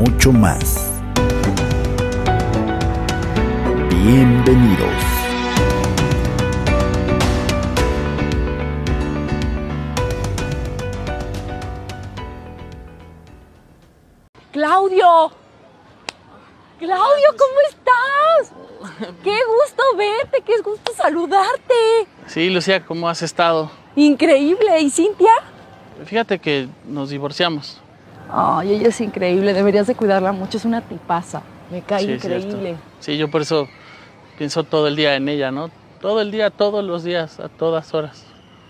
mucho más. Bienvenidos. Claudio. Claudio, ¿cómo estás? Qué gusto verte, qué gusto saludarte. Sí, Lucía, ¿cómo has estado? Increíble. ¿Y Cintia? Fíjate que nos divorciamos. Ay, ella es increíble, deberías de cuidarla mucho, es una tipaza. Me cae Sí, increíble. Sí, yo por eso pienso todo el día en ella, ¿no? Todo el día, todos los días, a todas horas.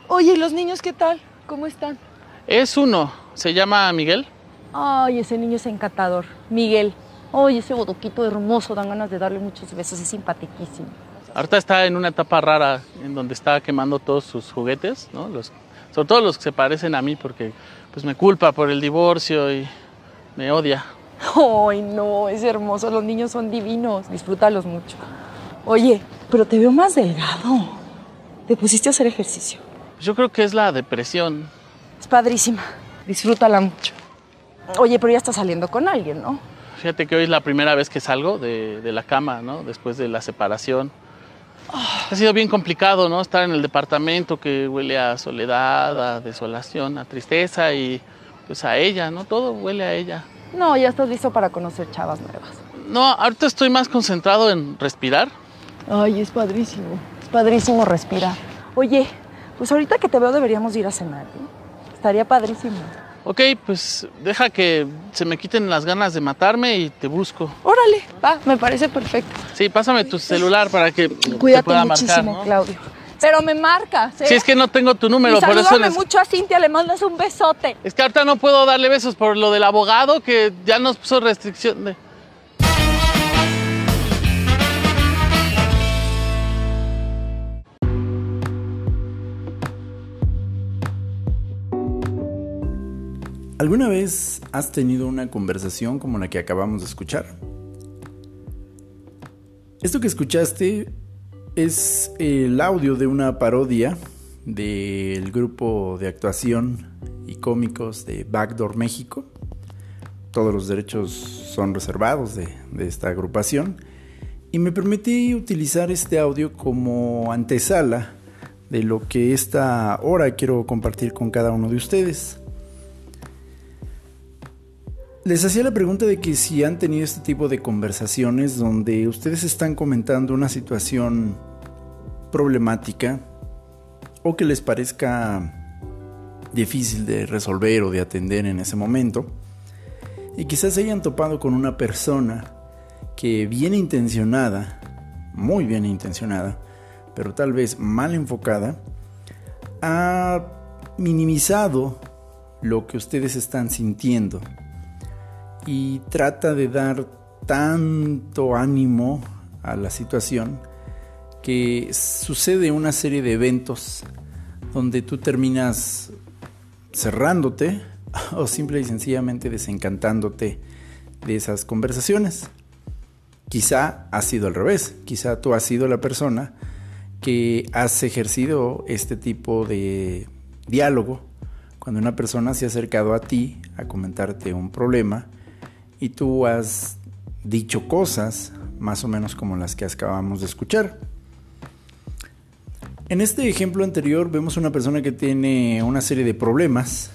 Oye, ¿y los niños qué tal? ¿Cómo están? Es uno, se llama Miguel. Ay, ese niño es encantador. Miguel. Ay, ese bodoquito hermoso, dan ganas de darle muchos besos, es simpaticísimo. Ahorita está en una etapa rara en donde está quemando todos sus juguetes, ¿no? Los, sobre todo los que se parecen a mí porque pues me culpa por el divorcio y me odia. Ay, no, es hermoso, los niños son divinos, disfrútalos mucho. Oye, pero te veo más delgado. Te pusiste a hacer ejercicio. Yo creo que es la depresión. Es padrísima, disfrútala mucho. Oye, pero ya estás saliendo con alguien, ¿no? Fíjate que hoy es la primera vez que salgo de, de la cama, ¿no? Después de la separación. Ha sido bien complicado, ¿no? Estar en el departamento que huele a soledad, a desolación, a tristeza y pues a ella, ¿no? Todo huele a ella. No, ya estás listo para conocer chavas nuevas. No, ahorita estoy más concentrado en respirar. Ay, es padrísimo. Es padrísimo respirar. Oye, pues ahorita que te veo deberíamos ir a cenar, ¿eh? Estaría padrísimo. Ok, pues deja que se me quiten las ganas de matarme y te busco. Órale, va, me parece perfecto. Sí, pásame tu celular para que te Cuídate pueda muchísimo, marcar, ¿no? Claudio. Pero me marcas, ¿eh? Sí, es que no tengo tu número, y por eso les- mucho a Cintia, le mandas un besote. Es que ahorita no puedo darle besos por lo del abogado que ya nos puso restricción de... ¿Alguna vez has tenido una conversación como la que acabamos de escuchar? Esto que escuchaste es el audio de una parodia del grupo de actuación y cómicos de Backdoor México. Todos los derechos son reservados de, de esta agrupación. Y me permití utilizar este audio como antesala de lo que esta hora quiero compartir con cada uno de ustedes. Les hacía la pregunta de que si han tenido este tipo de conversaciones donde ustedes están comentando una situación problemática o que les parezca difícil de resolver o de atender en ese momento y quizás se hayan topado con una persona que bien intencionada, muy bien intencionada, pero tal vez mal enfocada, ha minimizado lo que ustedes están sintiendo y trata de dar tanto ánimo a la situación que sucede una serie de eventos donde tú terminas cerrándote o simple y sencillamente desencantándote de esas conversaciones. Quizá ha sido al revés, quizá tú has sido la persona que has ejercido este tipo de diálogo cuando una persona se ha acercado a ti a comentarte un problema y tú has dicho cosas más o menos como las que acabamos de escuchar. En este ejemplo anterior vemos una persona que tiene una serie de problemas,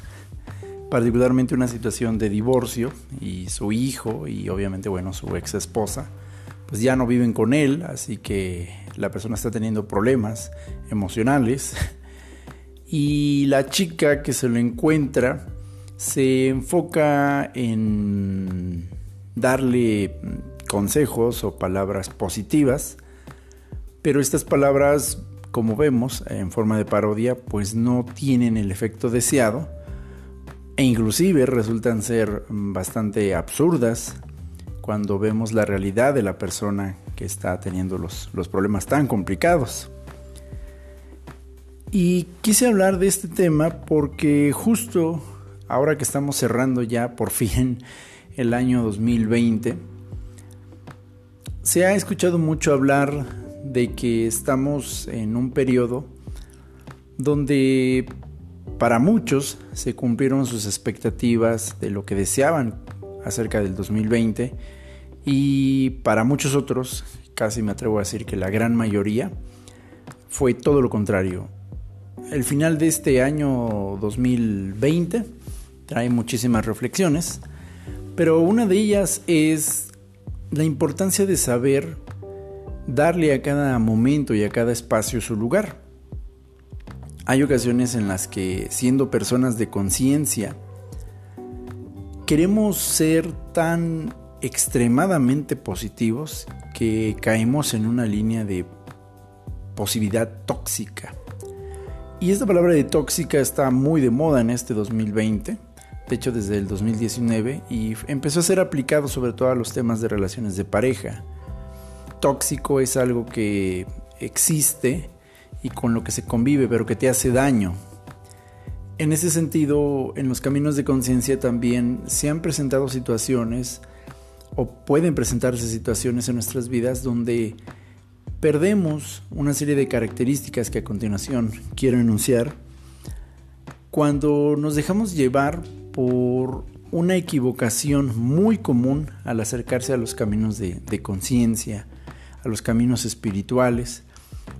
particularmente una situación de divorcio y su hijo y obviamente bueno su ex esposa pues ya no viven con él, así que la persona está teniendo problemas emocionales y la chica que se lo encuentra se enfoca en darle consejos o palabras positivas, pero estas palabras, como vemos en forma de parodia, pues no tienen el efecto deseado e inclusive resultan ser bastante absurdas cuando vemos la realidad de la persona que está teniendo los, los problemas tan complicados. Y quise hablar de este tema porque justo ahora que estamos cerrando ya por fin el año 2020, se ha escuchado mucho hablar de que estamos en un periodo donde para muchos se cumplieron sus expectativas de lo que deseaban acerca del 2020 y para muchos otros, casi me atrevo a decir que la gran mayoría, fue todo lo contrario. El final de este año 2020 trae muchísimas reflexiones, pero una de ellas es la importancia de saber darle a cada momento y a cada espacio su lugar. Hay ocasiones en las que, siendo personas de conciencia, queremos ser tan extremadamente positivos que caemos en una línea de posibilidad tóxica. Y esta palabra de tóxica está muy de moda en este 2020, de hecho desde el 2019, y empezó a ser aplicado sobre todo a los temas de relaciones de pareja. Tóxico es algo que existe y con lo que se convive, pero que te hace daño. En ese sentido, en los caminos de conciencia también se han presentado situaciones o pueden presentarse situaciones en nuestras vidas donde perdemos una serie de características que a continuación quiero enunciar cuando nos dejamos llevar por una equivocación muy común al acercarse a los caminos de, conciencia, a los caminos espirituales,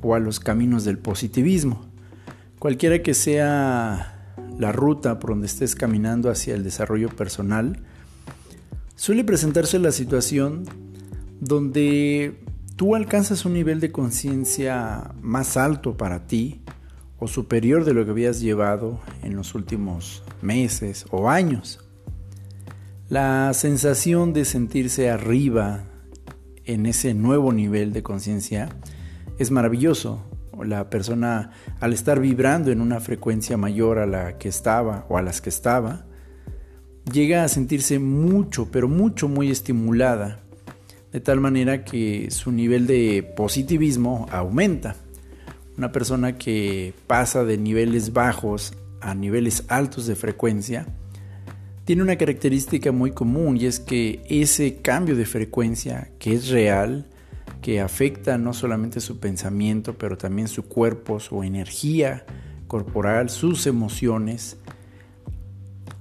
o a los caminos del positivismo. Cualquiera que sea la ruta por donde estés caminando hacia el desarrollo personal, suele presentarse la situación donde tú alcanzas un nivel de conciencia más alto para ti o superior de lo que habías llevado en los últimos meses o años. La sensación de sentirse arriba en ese nuevo nivel de conciencia es maravilloso. La persona al estar vibrando en una frecuencia mayor a la que estaba o a las que estaba, llega a sentirse mucho, pero mucho, muy estimulada, de tal manera que su nivel de positivismo aumenta. Una persona que pasa de niveles bajos a niveles altos de frecuencia, tiene una característica muy común y es que ese cambio de frecuencia que es real, que afecta no solamente su pensamiento, pero también su cuerpo, su energía corporal, sus emociones,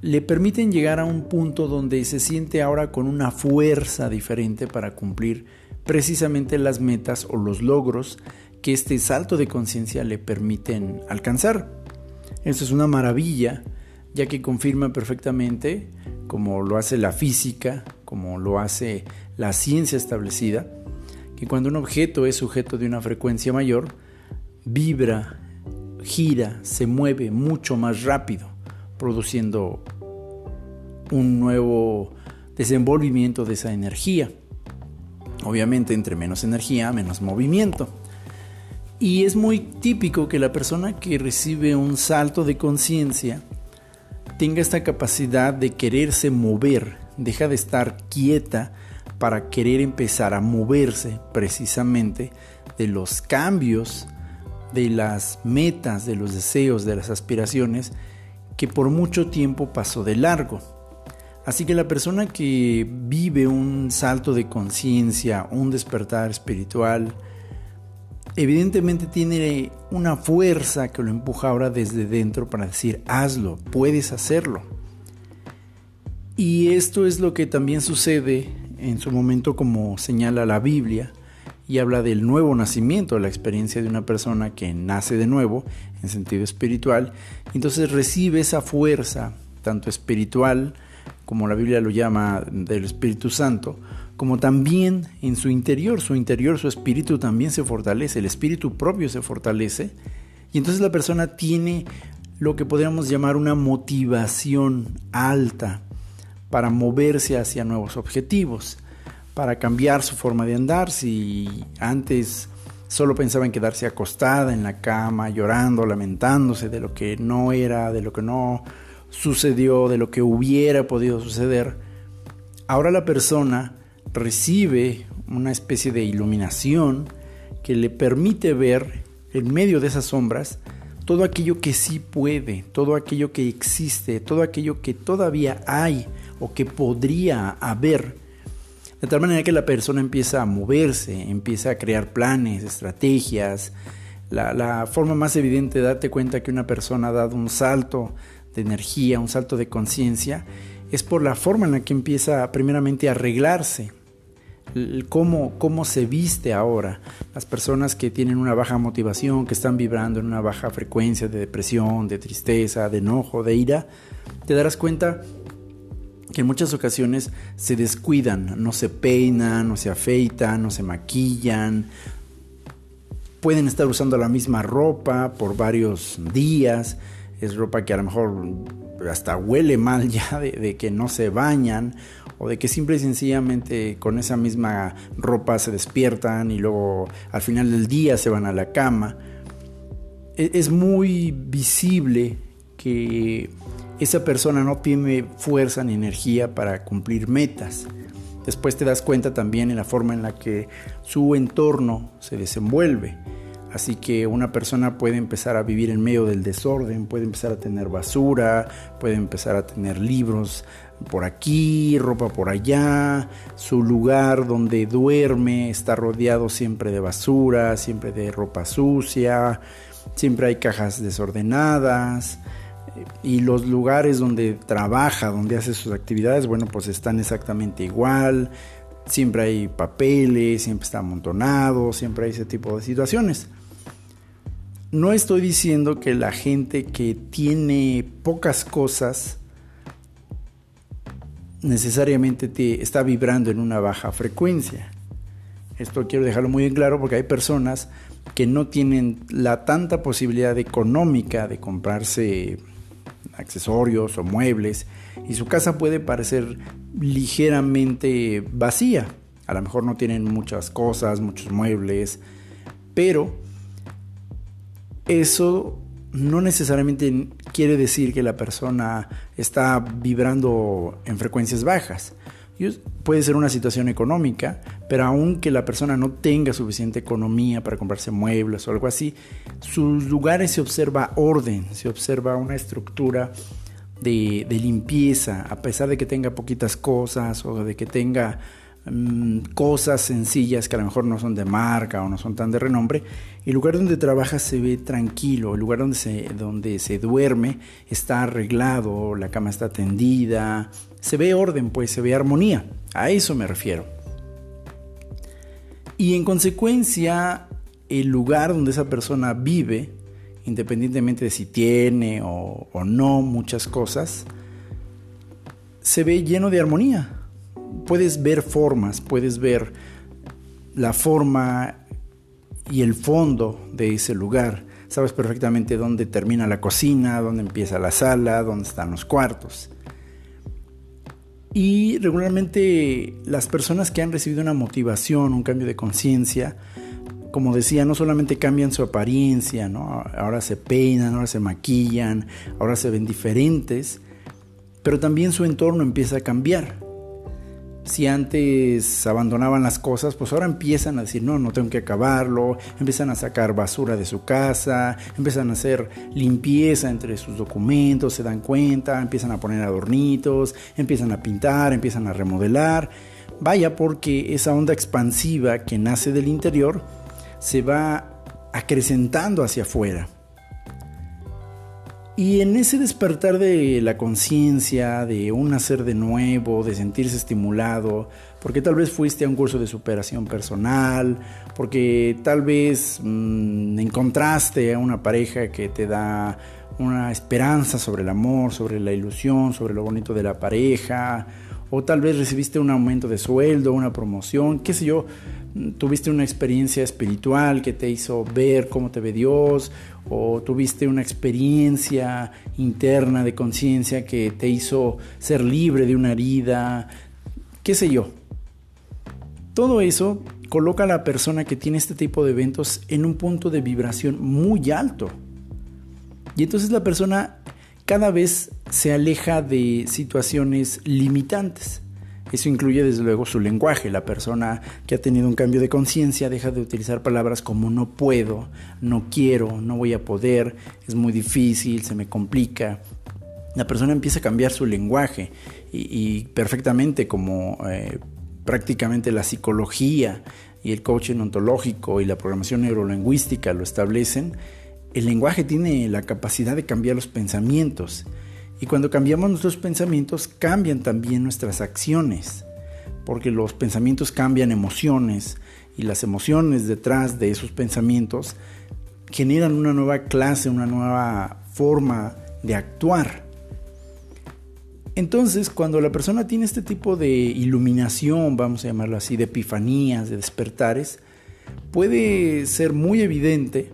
le permiten llegar a un punto donde se siente ahora con una fuerza diferente para cumplir precisamente las metas o los logros que este salto de conciencia le permiten alcanzar. Esto es una maravilla, ya que confirma perfectamente, como lo hace la física, como lo hace la ciencia establecida, que cuando un objeto es sujeto de una frecuencia mayor, vibra, gira, se mueve mucho más rápido, produciendo un nuevo desenvolvimiento de esa energía. Obviamente entre menos energía, menos movimiento. Y es muy típico que la persona que recibe un salto de conciencia tenga esta capacidad de quererse mover, deja de estar quieta para querer empezar a moverse precisamente de los cambios, de las metas, de los deseos, de las aspiraciones que por mucho tiempo pasó de largo. Así que la persona que vive un salto de conciencia, un despertar espiritual, evidentemente tiene una fuerza que lo empuja ahora desde dentro para decir, hazlo, puedes hacerlo. Y esto es lo que también sucede en su momento como señala la Biblia y habla del nuevo nacimiento, la experiencia de una persona que nace de nuevo en sentido espiritual, entonces recibe esa fuerza, tanto espiritual, como la Biblia lo llama, del Espíritu Santo, como también en su interior, su interior, su espíritu también se fortalece, el espíritu propio se fortalece, y entonces la persona tiene lo que podríamos llamar una motivación alta, para moverse hacia nuevos objetivos, para cambiar su forma de andar. Si antes solo pensaba en quedarse acostada en la cama, llorando, lamentándose de lo que no era, de lo que no sucedió, de lo que hubiera podido suceder, ahora la persona recibe una especie de iluminación que le permite ver en medio de esas sombras todo aquello que sí puede, todo aquello que existe, todo aquello que todavía hay o que podría haber. De tal manera que la persona empieza a moverse, empieza a crear planes, estrategias. La, forma más evidente de darte cuenta que una persona ha dado un salto de energía, un salto de conciencia, es por la forma en la que empieza primeramente a arreglarse, cómo, cómo se viste ahora. Las personas que tienen una baja motivación, que están vibrando en una baja frecuencia de depresión, de tristeza, de enojo, de ira, te darás cuenta que en muchas ocasiones se descuidan, no se peinan, no se afeitan, no se maquillan, pueden estar usando la misma ropa por varios días, es ropa que a lo mejor hasta huele mal ya de, que no se bañan o de que simple y sencillamente con esa misma ropa se despiertan y luego al final del día se van a la cama. E, es muy visible que esa persona no tiene fuerza ni energía para cumplir metas. Después te das cuenta también en la forma en la que su entorno se desenvuelve. Así que una persona puede empezar a vivir en medio del desorden, puede empezar a tener basura, puede empezar a tener libros por aquí, ropa por allá, su lugar donde duerme está rodeado siempre de basura, siempre de ropa sucia, siempre hay cajas desordenadas y los lugares donde trabaja, donde hace sus actividades, bueno, pues están exactamente igual, siempre hay papeles, siempre está amontonado, siempre hay ese tipo de situaciones. No estoy diciendo que la gente que tiene pocas cosas necesariamente te está vibrando en una baja frecuencia. Esto quiero dejarlo muy en claro porque hay personas que no tienen la tanta posibilidad económica de comprarse accesorios o muebles y su casa puede parecer ligeramente vacía. A lo mejor no tienen muchas cosas, muchos muebles, pero eso no necesariamente quiere decir que la persona está vibrando en frecuencias bajas. Puede ser una situación económica, pero aunque la persona no tenga suficiente economía para comprarse muebles o algo así, sus lugares se observa orden, se observa una estructura de, de limpieza, a pesar de que tenga poquitas cosas o de que tenga Mm, cosas sencillas que a lo mejor no son de marca o no son tan de renombre, el lugar donde trabaja se ve tranquilo, el lugar donde se, donde se duerme está arreglado, la cama está tendida, se ve orden, pues se ve armonía, a eso me refiero. Y en consecuencia, el lugar donde esa persona vive, independientemente de si tiene o, o no muchas cosas, se ve lleno de armonía puedes ver formas, puedes ver la forma y el fondo de ese lugar. Sabes perfectamente dónde termina la cocina, dónde empieza la sala, dónde están los cuartos. Y regularmente las personas que han recibido una motivación, un cambio de conciencia, como decía, no solamente cambian su apariencia, ¿no? ahora se peinan, ahora se maquillan, ahora se ven diferentes, pero también su entorno empieza a cambiar si antes abandonaban las cosas, pues ahora empiezan a decir, no, no tengo que acabarlo, empiezan a sacar basura de su casa, empiezan a hacer limpieza entre sus documentos, se dan cuenta, empiezan a poner adornitos, empiezan a pintar, empiezan a remodelar. Vaya porque esa onda expansiva que nace del interior se va acrecentando hacia afuera. Y en ese despertar de la conciencia, de un nacer de nuevo, de sentirse estimulado, porque tal vez fuiste a un curso de superación personal, porque tal vez mm, encontraste a una pareja que te da una esperanza sobre el amor, sobre la ilusión, sobre lo bonito de la pareja, o tal vez recibiste un aumento de sueldo, una promoción, qué sé yo, tuviste una experiencia espiritual que te hizo ver cómo te ve Dios, o tuviste una experiencia interna de conciencia que te hizo ser libre de una herida, qué sé yo. Todo eso coloca a la persona que tiene este tipo de eventos en un punto de vibración muy alto. Y entonces la persona cada vez se aleja de situaciones limitantes. Eso incluye desde luego su lenguaje. La persona que ha tenido un cambio de conciencia deja de utilizar palabras como no puedo, no quiero, no voy a poder, es muy difícil, se me complica. La persona empieza a cambiar su lenguaje y, perfectamente como eh, prácticamente la psicología y el coaching ontológico y la programación neurolingüística lo establecen, el lenguaje tiene la capacidad de cambiar los pensamientos. Y cuando cambiamos nuestros pensamientos, cambian también nuestras acciones. Porque los pensamientos cambian emociones y las emociones detrás de esos pensamientos generan una nueva clase, una nueva forma de actuar. Entonces, cuando la persona tiene este tipo de iluminación, vamos a llamarlo así, de epifanías, de despertares, puede ser muy evidente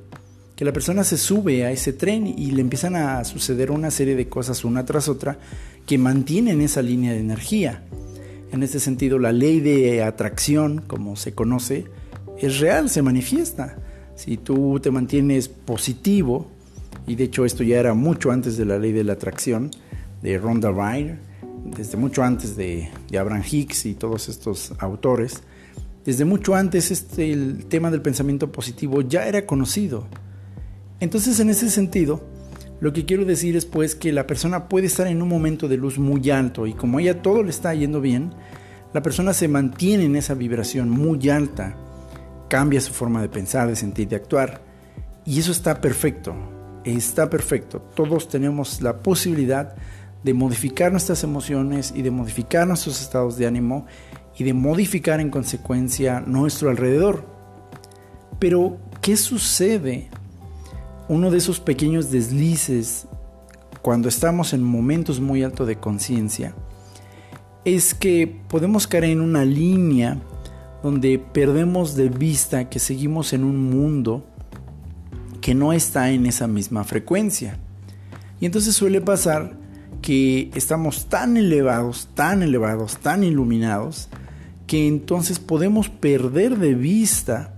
que la persona se sube a ese tren y le empiezan a suceder una serie de cosas una tras otra que mantienen esa línea de energía. En este sentido, la ley de atracción, como se conoce, es real, se manifiesta. Si tú te mantienes positivo, y de hecho esto ya era mucho antes de la ley de la atracción, de Rhonda Rhimes, desde mucho antes de, Abraham Hicks y todos estos autores, desde mucho antes este, el tema del pensamiento positivo ya era conocido. Entonces en ese sentido, lo que quiero decir es pues que la persona puede estar en un momento de luz muy alto y como a ella todo le está yendo bien, la persona se mantiene en esa vibración muy alta, cambia su forma de pensar, de sentir, de actuar. Y eso está perfecto, está perfecto. Todos tenemos la posibilidad de modificar nuestras emociones y de modificar nuestros estados de ánimo y de modificar en consecuencia nuestro alrededor. Pero, ¿qué sucede? Uno de esos pequeños deslices cuando estamos en momentos muy altos de conciencia es que podemos caer en una línea donde perdemos de vista que seguimos en un mundo que no está en esa misma frecuencia. Y entonces suele pasar que estamos tan elevados, tan elevados, tan iluminados, que entonces podemos perder de vista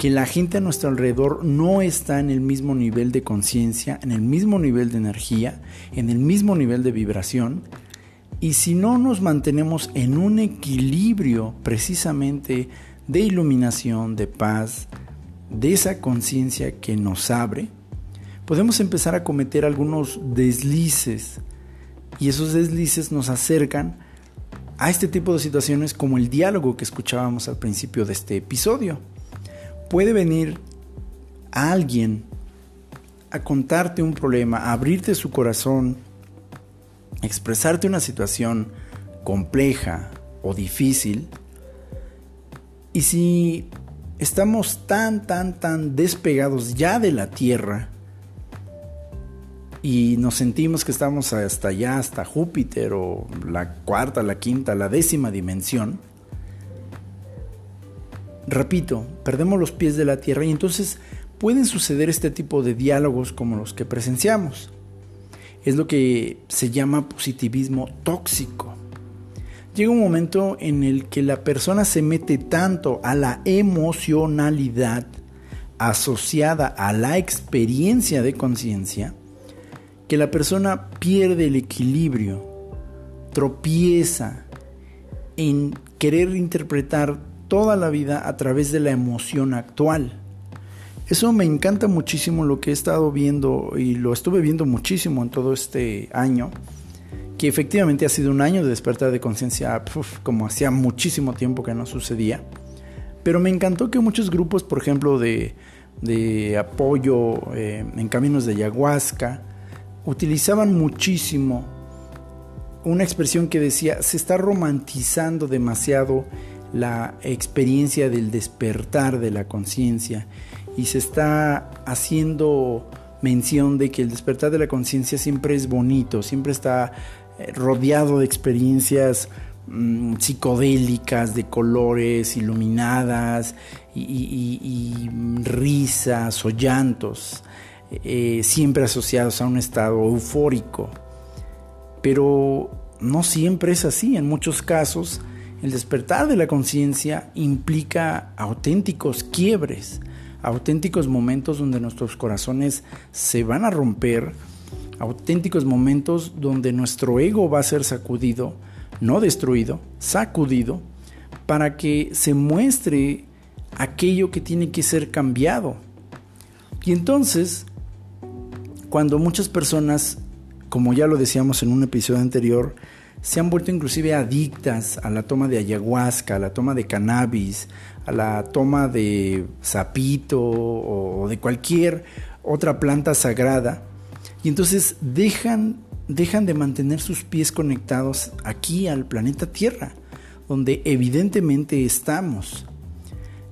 que la gente a nuestro alrededor no está en el mismo nivel de conciencia, en el mismo nivel de energía, en el mismo nivel de vibración. Y si no nos mantenemos en un equilibrio precisamente de iluminación, de paz, de esa conciencia que nos abre, podemos empezar a cometer algunos deslices y esos deslices nos acercan a este tipo de situaciones como el diálogo que escuchábamos al principio de este episodio. Puede venir alguien a contarte un problema, a abrirte su corazón, expresarte una situación compleja o difícil. Y si estamos tan, tan, tan despegados ya de la tierra, y nos sentimos que estamos hasta allá, hasta Júpiter o la cuarta, la quinta, la décima dimensión, repito, perdemos los pies de la Tierra y entonces pueden suceder este tipo de diálogos como los que presenciamos. Es lo que se llama positivismo tóxico. Llega un momento en el que la persona se mete tanto a la emocionalidad asociada a la experiencia de conciencia que la persona pierde el equilibrio, tropieza en querer interpretar toda la vida a través de la emoción actual. Eso me encanta muchísimo lo que he estado viendo y lo estuve viendo muchísimo en todo este año, que efectivamente ha sido un año de despertar de conciencia como hacía muchísimo tiempo que no sucedía. Pero me encantó que muchos grupos, por ejemplo, de, apoyo eh, en caminos de ayahuasca, utilizaban muchísimo una expresión que decía, se está romantizando demasiado la experiencia del despertar de la conciencia y se está haciendo mención de que el despertar de la conciencia siempre es bonito, siempre está eh, rodeado de experiencias mm, psicodélicas, de colores, iluminadas y risas o llantos. Eh, siempre asociados a un estado eufórico. Pero no siempre es así. En muchos casos, el despertar de la conciencia implica auténticos quiebres, auténticos momentos donde nuestros corazones se van a romper, auténticos momentos donde nuestro ego va a ser sacudido, no destruido, sacudido, para que se muestre aquello que tiene que ser cambiado. Y entonces, cuando muchas personas, como ya lo decíamos en un episodio anterior, se han vuelto inclusive adictas a la toma de ayahuasca, a la toma de cannabis, a la toma de sapito o de cualquier otra planta sagrada, y entonces dejan, dejan de mantener sus pies conectados aquí al planeta Tierra, donde evidentemente estamos.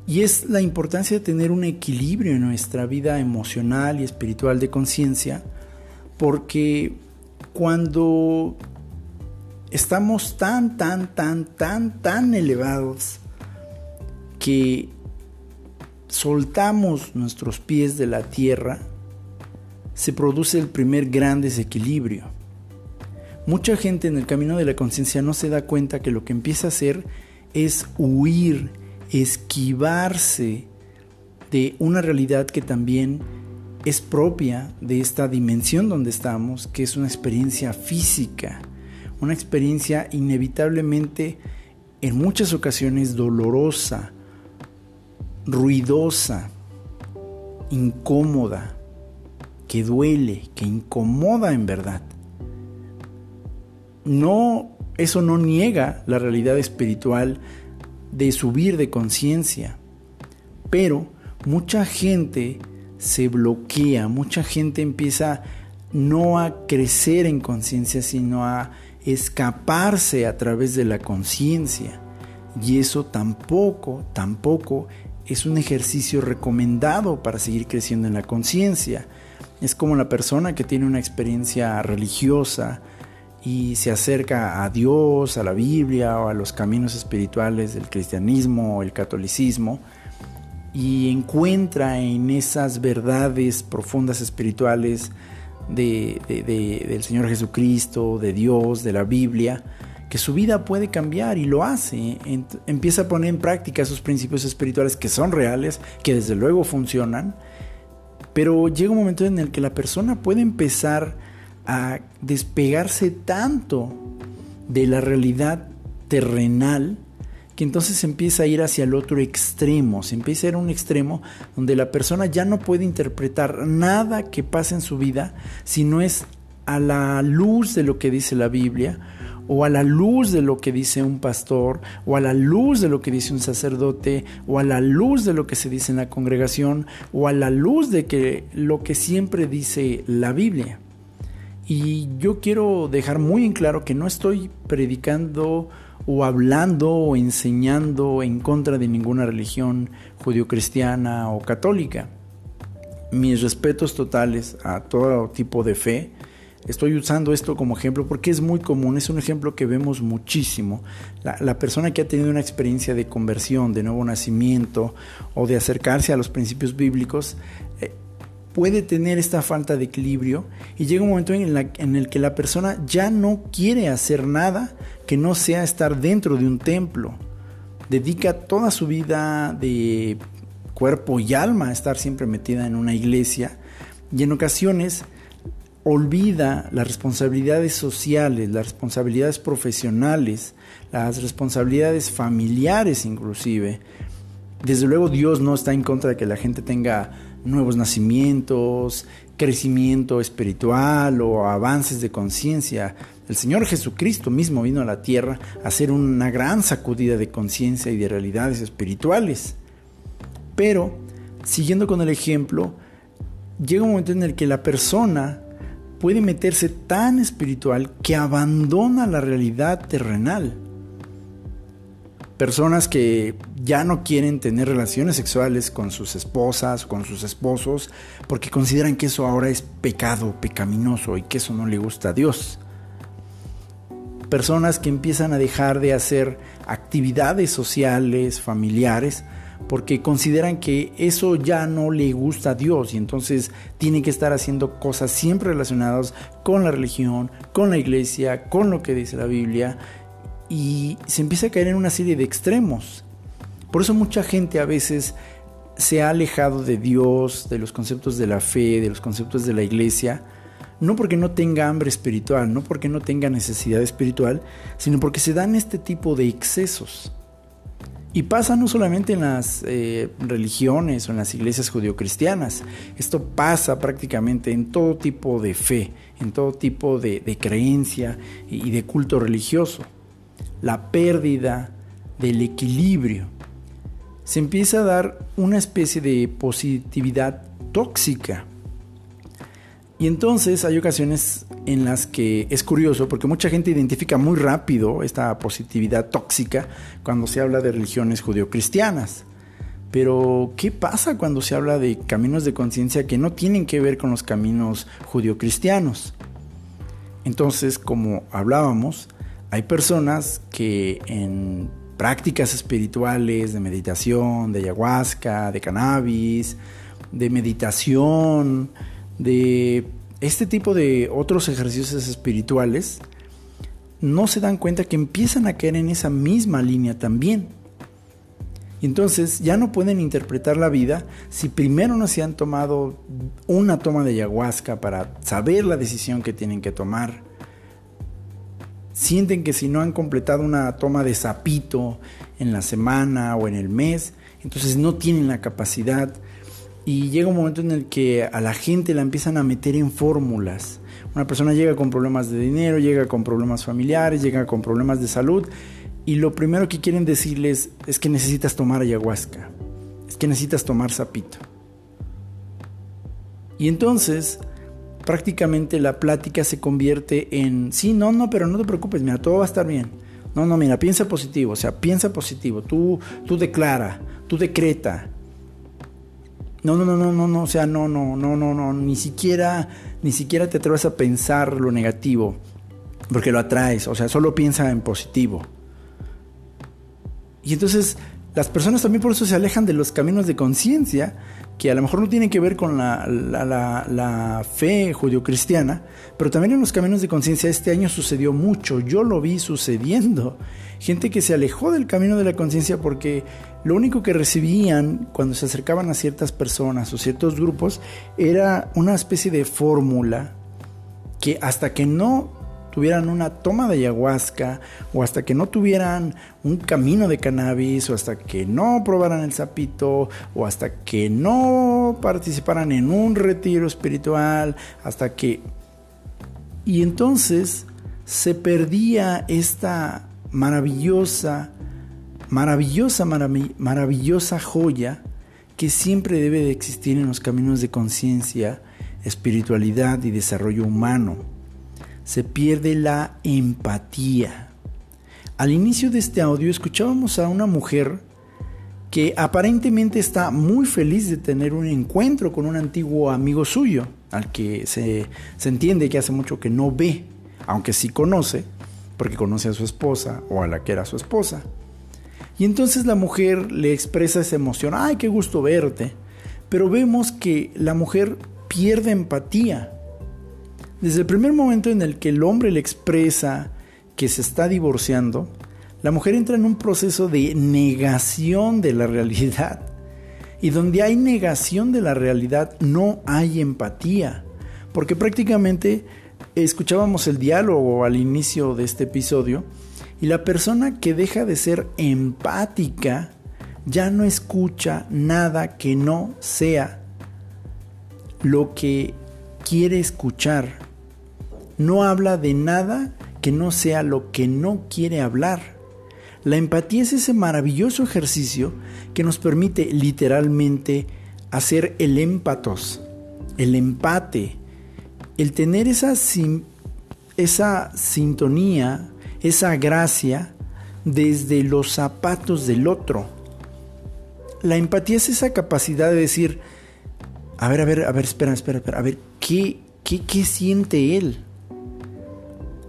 Y es la importancia de tener un equilibrio en nuestra vida emocional y espiritual de conciencia, porque cuando estamos tan, tan, tan, tan, tan elevados que soltamos nuestros pies de la tierra, se produce el primer gran desequilibrio. Mucha gente en el camino de la conciencia no se da cuenta que lo que empieza a hacer es huir esquivarse de una realidad que también es propia de esta dimensión donde estamos, que es una experiencia física, una experiencia inevitablemente en muchas ocasiones dolorosa, ruidosa, incómoda, que duele, que incomoda en verdad. No, eso no niega la realidad espiritual de subir de conciencia. Pero mucha gente se bloquea, mucha gente empieza no a crecer en conciencia, sino a escaparse a través de la conciencia. Y eso tampoco, tampoco es un ejercicio recomendado para seguir creciendo en la conciencia. Es como la persona que tiene una experiencia religiosa, y se acerca a Dios, a la Biblia o a los caminos espirituales del cristianismo o el catolicismo y encuentra en esas verdades profundas espirituales de, del Señor Jesucristo, de Dios, de la Biblia, que su vida puede cambiar y lo hace. Empieza a poner en práctica esos principios espirituales que son reales, que desde luego funcionan, pero llega un momento en el que la persona puede empezar a despegarse tanto de la realidad terrenal que entonces empieza a ir hacia el otro extremo, se empieza a ir a un extremo donde la persona ya no puede interpretar nada que pase en su vida si no es a la luz de lo que dice la Biblia o a la luz de lo que dice un pastor, o a la luz de lo que dice un sacerdote, o a la luz de lo que se dice en la congregación, o a la luz de que lo que siempre dice la Biblia. Y yo quiero dejar muy en claro que no estoy predicando o hablando o enseñando en contra de ninguna religión judio-cristiana o católica. Mis respetos totales a todo tipo de fe. Estoy usando esto como ejemplo porque es muy común, es un ejemplo que vemos muchísimo. La, la, persona que ha tenido una experiencia de conversión, de nuevo nacimiento o de acercarse a los principios bíblicos, puede tener esta falta de equilibrio y llega un momento en, el que la persona ya no quiere hacer nada que no sea estar dentro de un templo. Dedica toda su vida de cuerpo y alma a estar siempre metida en una iglesia y en ocasiones olvida las responsabilidades sociales, las responsabilidades profesionales, las responsabilidades familiares inclusive. Desde luego Dios no está en contra de que la gente tenga nuevos nacimientos, crecimiento espiritual o avances de conciencia. El Señor Jesucristo mismo vino a la tierra a hacer una gran sacudida de conciencia y de realidades espirituales. Pero, siguiendo con el ejemplo, llega un momento en el que la persona puede meterse tan espiritual que abandona la realidad terrenal personas que ya no quieren tener relaciones sexuales con sus esposas, con sus esposos, porque consideran que eso ahora es pecado, pecaminoso y que eso no le gusta a Dios. Personas que empiezan a dejar de hacer actividades sociales, familiares, porque consideran que eso ya no le gusta a Dios y entonces tienen que estar haciendo cosas siempre relacionadas con la religión, con la iglesia, con lo que dice la Biblia y se empieza a caer en una serie de extremos. Por eso mucha gente a veces se ha alejado de Dios, de los conceptos de la fe, de los conceptos de la iglesia, no porque no tenga hambre espiritual, no porque no tenga necesidad espiritual, sino porque se dan este tipo de excesos. Y pasa no solamente en las eh, religiones o en las iglesias judio-cristianas, esto pasa prácticamente en todo tipo de fe, en todo tipo de, de creencia y de culto religioso. La pérdida del equilibrio. Se empieza a dar una especie de positividad tóxica y entonces hay ocasiones en las que es curioso porque mucha gente identifica muy rápido esta positividad tóxica cuando se habla de religiones judeocristianas. Pero, ¿qué pasa cuando se habla de caminos de conciencia que no tienen que ver con los caminos judeocristianos? Entonces, como hablábamos, hay personas que en prácticas espirituales de meditación, de ayahuasca, de cannabis, de meditación, de este tipo de otros ejercicios espirituales, no se dan cuenta que empiezan a caer en esa misma línea también. Y entonces ya no pueden interpretar la vida si primero no se han tomado una toma de ayahuasca para saber la decisión que tienen que tomar. Sienten que si no han completado una toma de sapito en la semana o en el mes, entonces no tienen la capacidad y llega un momento en el que a la gente la empiezan a meter en fórmulas. Una persona llega con problemas de dinero, llega con problemas familiares, llega con problemas de salud y lo primero que quieren decirles es que necesitas tomar ayahuasca, es que necesitas tomar sapito. Y entonces prácticamente la plática se convierte en, sí, no, no, pero no te preocupes, mira, todo va a estar bien. No, no, mira, piensa positivo, o sea, piensa positivo, tú, tú declara, tú decreta, no, no, no, no, no, no, o sea, no, no, no, no, no, ni siquiera, ni siquiera te atreves a pensar lo negativo, porque lo atraes, o sea, solo piensa en positivo. Y entonces las personas también por eso se alejan de los caminos de conciencia, que a lo mejor no tienen que ver con la, la, la, la fe judio-cristiana, pero también en los caminos de conciencia este año sucedió mucho, yo lo vi sucediendo. Gente que se alejó del camino de la conciencia porque lo único que recibían cuando se acercaban a ciertas personas o ciertos grupos era una especie de fórmula que hasta que no tuvieran una toma de ayahuasca o hasta que no tuvieran un camino de cannabis o hasta que no probaran el sapito o hasta que no participaran en un retiro espiritual, hasta que... Y entonces se perdía esta maravillosa maravillosa, maravillosa joya que siempre debe de existir en los caminos de conciencia, espiritualidad y desarrollo humano. Se pierde la empatía. Al inicio de este audio escuchábamos a una mujer que aparentemente está muy feliz de tener un encuentro con un antiguo amigo suyo, al que se, se entiende que hace mucho que no ve, aunque sí conoce, porque conoce a su esposa o a la que era su esposa. Y entonces la mujer le expresa esa emoción, ay, qué gusto verte. Pero vemos que la mujer pierde empatía. Desde el primer momento en el que el hombre le expresa que se está divorciando, la mujer entra en un proceso de negación de la realidad. Y donde hay negación de la realidad no hay empatía. Porque prácticamente escuchábamos el diálogo al inicio de este episodio y la persona que deja de ser empática ya no escucha nada que no sea lo que quiere escuchar. No habla de nada que no sea lo que no quiere hablar. La empatía es ese maravilloso ejercicio que nos permite literalmente hacer el empatos, el empate, el tener esa, esa sintonía esa gracia desde los zapatos del otro. La empatía es esa capacidad de decir, a ver, a ver, a ver, espera, espera, espera, a ver, ¿qué, qué, qué siente él?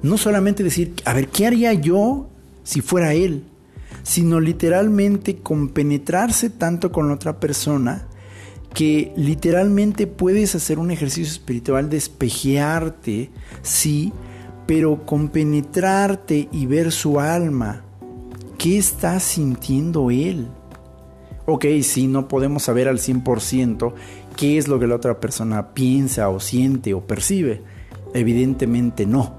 No solamente decir, a ver, ¿qué haría yo si fuera él? Sino literalmente compenetrarse tanto con la otra persona que literalmente puedes hacer un ejercicio espiritual de espejearte, sí, pero compenetrarte y ver su alma. ¿Qué está sintiendo él? Ok, sí, no podemos saber al 100% qué es lo que la otra persona piensa o siente o percibe. Evidentemente no.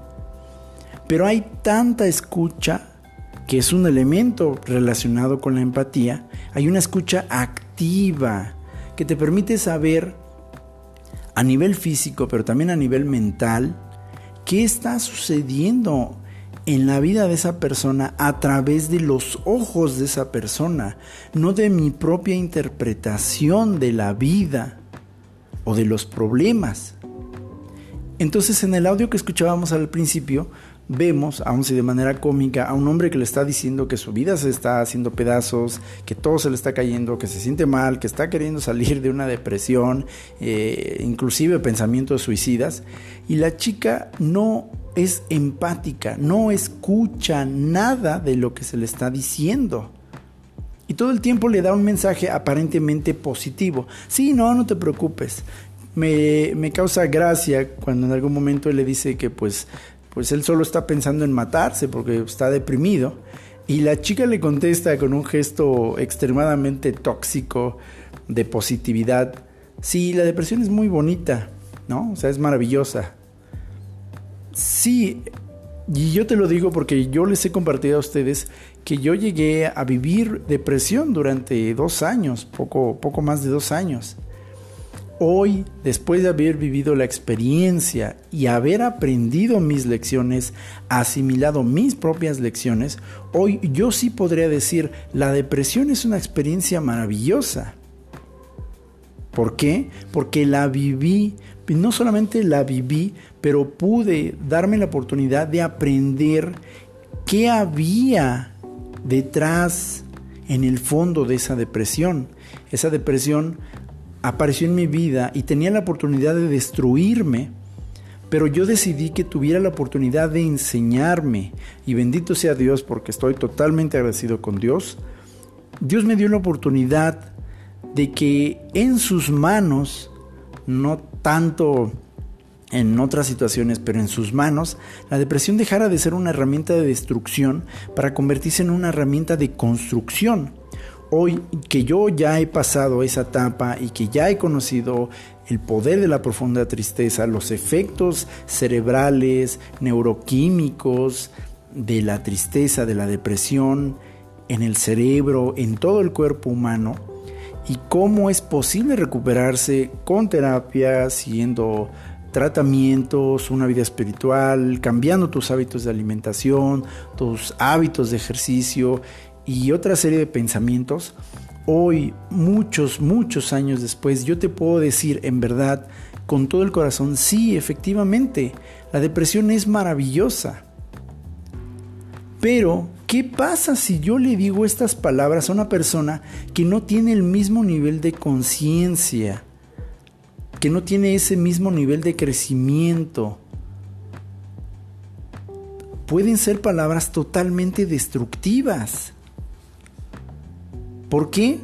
Pero hay tanta escucha que es un elemento relacionado con la empatía. Hay una escucha activa que te permite saber a nivel físico, pero también a nivel mental, qué está sucediendo en la vida de esa persona a través de los ojos de esa persona, no de mi propia interpretación de la vida o de los problemas. Entonces en el audio que escuchábamos al principio, vemos, aun si de manera cómica, a un hombre que le está diciendo que su vida se está haciendo pedazos, que todo se le está cayendo, que se siente mal, que está queriendo salir de una depresión, eh, inclusive pensamientos suicidas, y la chica no es empática, no escucha nada de lo que se le está diciendo. Y todo el tiempo le da un mensaje aparentemente positivo. Sí, no, no te preocupes. Me, me, causa gracia cuando en algún momento le dice que pues pues él solo está pensando en matarse porque está deprimido. Y la chica le contesta con un gesto extremadamente tóxico de positividad. Sí, la depresión es muy bonita, ¿no? O sea, es maravillosa. Sí, y yo te lo digo porque yo les he compartido a ustedes que yo llegué a vivir depresión durante dos años, poco, poco más de dos años. Hoy, después de haber vivido la experiencia y haber aprendido mis lecciones, asimilado mis propias lecciones, hoy yo sí podría decir, la depresión es una experiencia maravillosa. ¿Por qué? Porque la viví, no solamente la viví, pero pude darme la oportunidad de aprender qué había detrás, en el fondo de esa depresión. Esa depresión apareció en mi vida y tenía la oportunidad de destruirme, pero yo decidí que tuviera la oportunidad de enseñarme y bendito sea Dios porque estoy totalmente agradecido con Dios. Dios me dio la oportunidad de que en sus manos, no tanto en otras situaciones, pero en sus manos, la depresión dejara de ser una herramienta de destrucción para convertirse en una herramienta de construcción hoy que yo ya he pasado esa etapa y que ya he conocido el poder de la profunda tristeza, los efectos cerebrales, neuroquímicos de la tristeza, de la depresión en el cerebro, en todo el cuerpo humano, y cómo es posible recuperarse con terapia, siguiendo tratamientos, una vida espiritual, cambiando tus hábitos de alimentación, tus hábitos de ejercicio y otra serie de pensamientos, hoy, muchos, muchos años después, yo te puedo decir en verdad, con todo el corazón, sí, efectivamente, la depresión es maravillosa. Pero, ¿qué pasa si yo le digo estas palabras a una persona que no tiene el mismo nivel de conciencia, que no tiene ese mismo nivel de crecimiento? Pueden ser palabras totalmente destructivas. ¿Por qué?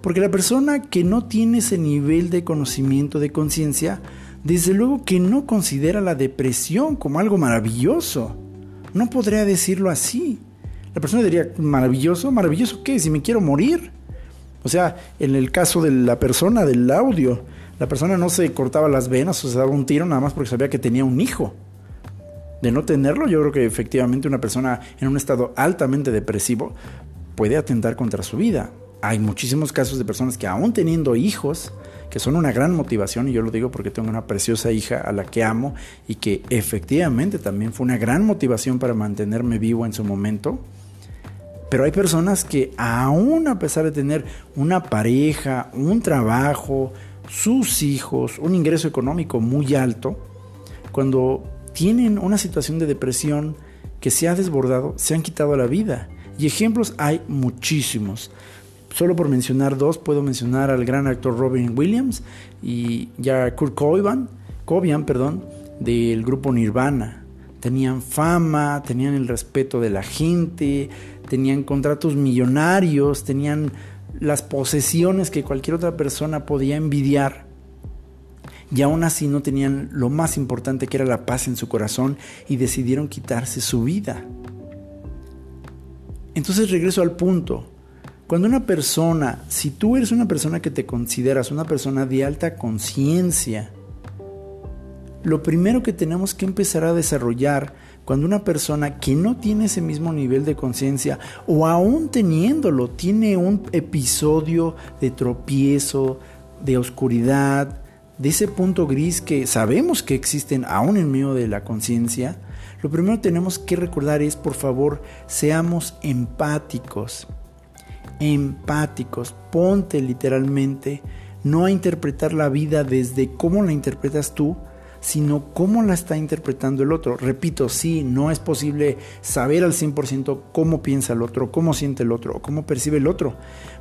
Porque la persona que no tiene ese nivel de conocimiento, de conciencia, desde luego que no considera la depresión como algo maravilloso. No podría decirlo así. La persona diría, maravilloso, maravilloso qué, si me quiero morir. O sea, en el caso de la persona del audio, la persona no se cortaba las venas o se daba un tiro nada más porque sabía que tenía un hijo. De no tenerlo, yo creo que efectivamente una persona en un estado altamente depresivo puede atentar contra su vida hay muchísimos casos de personas que aún teniendo hijos, que son una gran motivación, y yo lo digo porque tengo una preciosa hija a la que amo y que efectivamente también fue una gran motivación para mantenerme vivo en su momento. Pero hay personas que aún a pesar de tener una pareja, un trabajo, sus hijos, un ingreso económico muy alto, cuando tienen una situación de depresión que se ha desbordado, se han quitado la vida. Y ejemplos hay muchísimos. Solo por mencionar dos, puedo mencionar al gran actor Robin Williams y ya Kurt Cobain, Cobain perdón, del grupo Nirvana. Tenían fama, tenían el respeto de la gente, tenían contratos millonarios, tenían las posesiones que cualquier otra persona podía envidiar. Y aún así no tenían lo más importante que era la paz en su corazón y decidieron quitarse su vida. Entonces regreso al punto. Cuando una persona, si tú eres una persona que te consideras una persona de alta conciencia, lo primero que tenemos que empezar a desarrollar cuando una persona que no tiene ese mismo nivel de conciencia o aún teniéndolo tiene un episodio de tropiezo, de oscuridad, de ese punto gris que sabemos que existen aún en medio de la conciencia, lo primero que tenemos que recordar es, por favor, seamos empáticos. Empáticos. Ponte literalmente no a interpretar la vida desde cómo la interpretas tú, sino cómo la está interpretando el otro. Repito, sí, no es posible saber al 100% cómo piensa el otro, cómo siente el otro, cómo percibe el otro,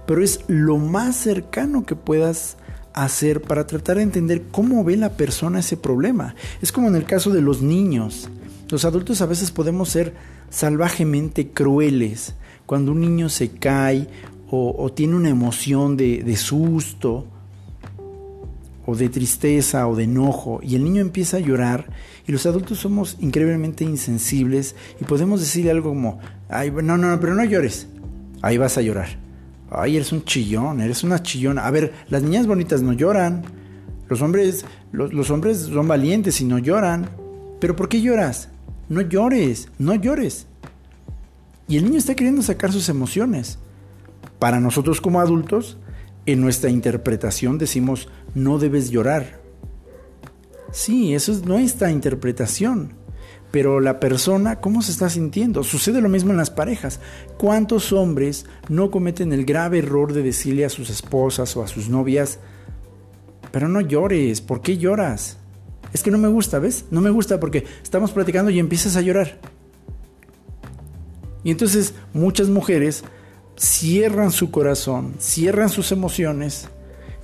pero es lo más cercano que puedas hacer para tratar de entender cómo ve la persona ese problema. Es como en el caso de los niños. Los adultos a veces podemos ser salvajemente crueles. Cuando un niño se cae o, tiene una emoción de, susto o de tristeza o de enojo y el niño empieza a llorar y los adultos somos increíblemente insensibles y podemos decirle algo como, ay, no, no, pero no llores, ahí vas a llorar. Ay, eres un chillón, eres una chillona. A ver, las niñas bonitas no lloran. Los hombres, los, hombres son valientes y no lloran. Pero ¿por qué lloras? No llores, no llores. Y el niño está queriendo sacar sus emociones. Para nosotros como adultos, en nuestra interpretación decimos, no debes llorar. Sí, eso es nuestra interpretación pero la persona, ¿cómo se está sintiendo? Sucede lo mismo en las parejas. ¿Cuántos hombres no cometen el grave error de decirle a sus esposas o a sus novias, pero no llores, ¿por qué lloras? Es que no me gusta, ¿ves? No me gusta porque estamos platicando y empiezas a llorar. Y entonces muchas mujeres cierran su corazón, cierran sus emociones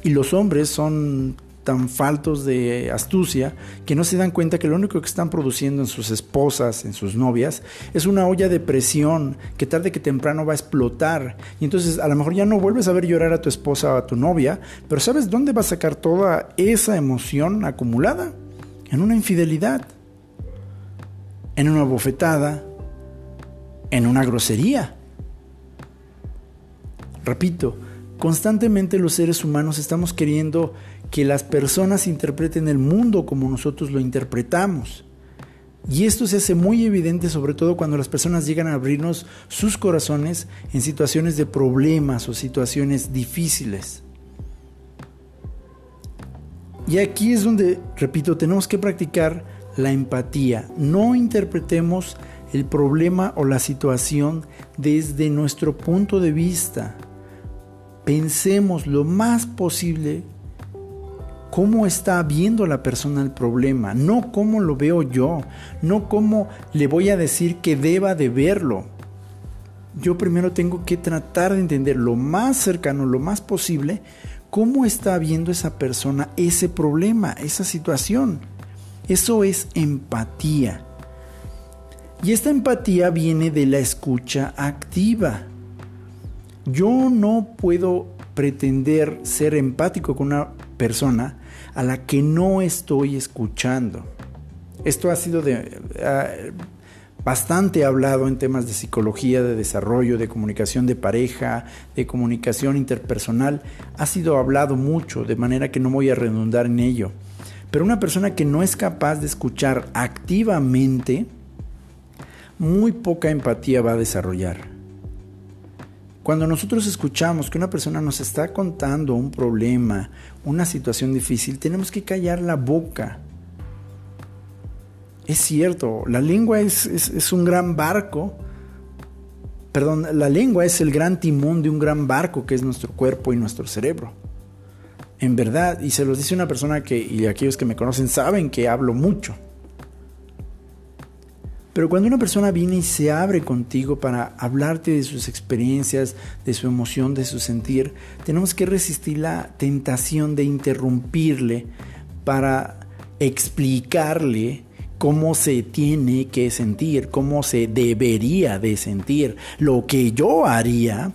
y los hombres son tan faltos de astucia que no se dan cuenta que lo único que están produciendo en sus esposas, en sus novias, es una olla de presión que tarde que temprano va a explotar. Y entonces a lo mejor ya no vuelves a ver llorar a tu esposa o a tu novia, pero ¿sabes dónde va a sacar toda esa emoción acumulada? En una infidelidad, en una bofetada, en una grosería. Repito, constantemente los seres humanos estamos queriendo que las personas interpreten el mundo como nosotros lo interpretamos. Y esto se hace muy evidente sobre todo cuando las personas llegan a abrirnos sus corazones en situaciones de problemas o situaciones difíciles. Y aquí es donde, repito, tenemos que practicar la empatía. No interpretemos el problema o la situación desde nuestro punto de vista. Pensemos lo más posible cómo está viendo la persona el problema, no cómo lo veo yo, no cómo le voy a decir que deba de verlo. Yo primero tengo que tratar de entender lo más cercano, lo más posible, cómo está viendo esa persona ese problema, esa situación. Eso es empatía. Y esta empatía viene de la escucha activa. Yo no puedo pretender ser empático con una persona a la que no estoy escuchando. Esto ha sido bastante hablado en temas de psicología, de desarrollo, de comunicación de pareja, de comunicación interpersonal. Ha sido hablado mucho, de manera que no voy a redundar en ello. Pero una persona que no es capaz de escuchar activamente, muy poca empatía va a desarrollar. Cuando nosotros escuchamos que una persona nos está contando un problema, una situación difícil, tenemos que callar la boca. Es cierto, la lengua es, un gran barco, perdón, la lengua es el gran timón de un gran barco que es nuestro cuerpo y nuestro cerebro. En verdad, y se los dice una persona que, y aquellos que me conocen saben que hablo mucho. Pero cuando una persona viene y se abre contigo para hablarte de sus experiencias, de su emoción, de su sentir, tenemos que resistir la tentación de interrumpirle para explicarle cómo se tiene que sentir, cómo se debería de sentir. Lo que yo haría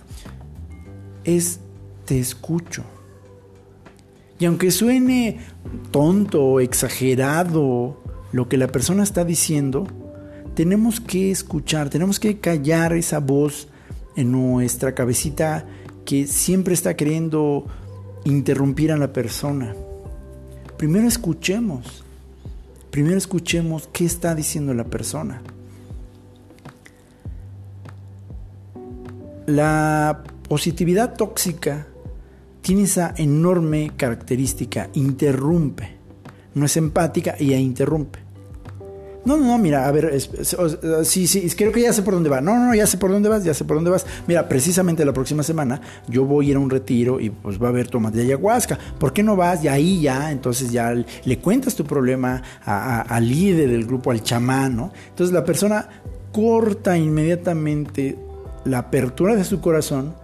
es te escucho. Y aunque suene tonto, exagerado lo que la persona está diciendo, tenemos que escuchar, tenemos que callar esa voz en nuestra cabecita que siempre está queriendo interrumpir a la persona. Primero escuchemos. primero escuchemos qué está diciendo la persona. La positividad tóxica tiene esa enorme característica, interrumpe. No es empática y interrumpe. No, no, mira, a ver, sí, sí, creo que ya sé por dónde va. No, no, ya sé por dónde vas, ya sé por dónde vas. Mira, precisamente la próxima semana yo voy a ir a un retiro y pues va a haber tomas de ayahuasca. ¿Por qué no vas? Y ahí ya, entonces ya le cuentas tu problema al líder del grupo, al chamán, ¿no? Entonces la persona corta inmediatamente la apertura de su corazón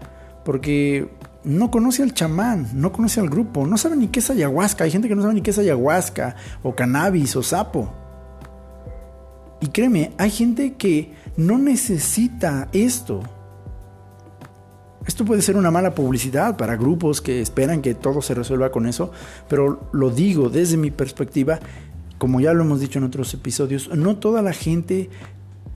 porque no conoce al chamán, no conoce al grupo, no sabe ni qué es ayahuasca. Hay gente que no sabe ni qué es ayahuasca o cannabis o sapo. Y créeme, hay gente que no necesita esto. Esto puede ser una mala publicidad para grupos que esperan que todo se resuelva con eso, pero lo digo desde mi perspectiva, como ya lo hemos dicho en otros episodios, no toda la gente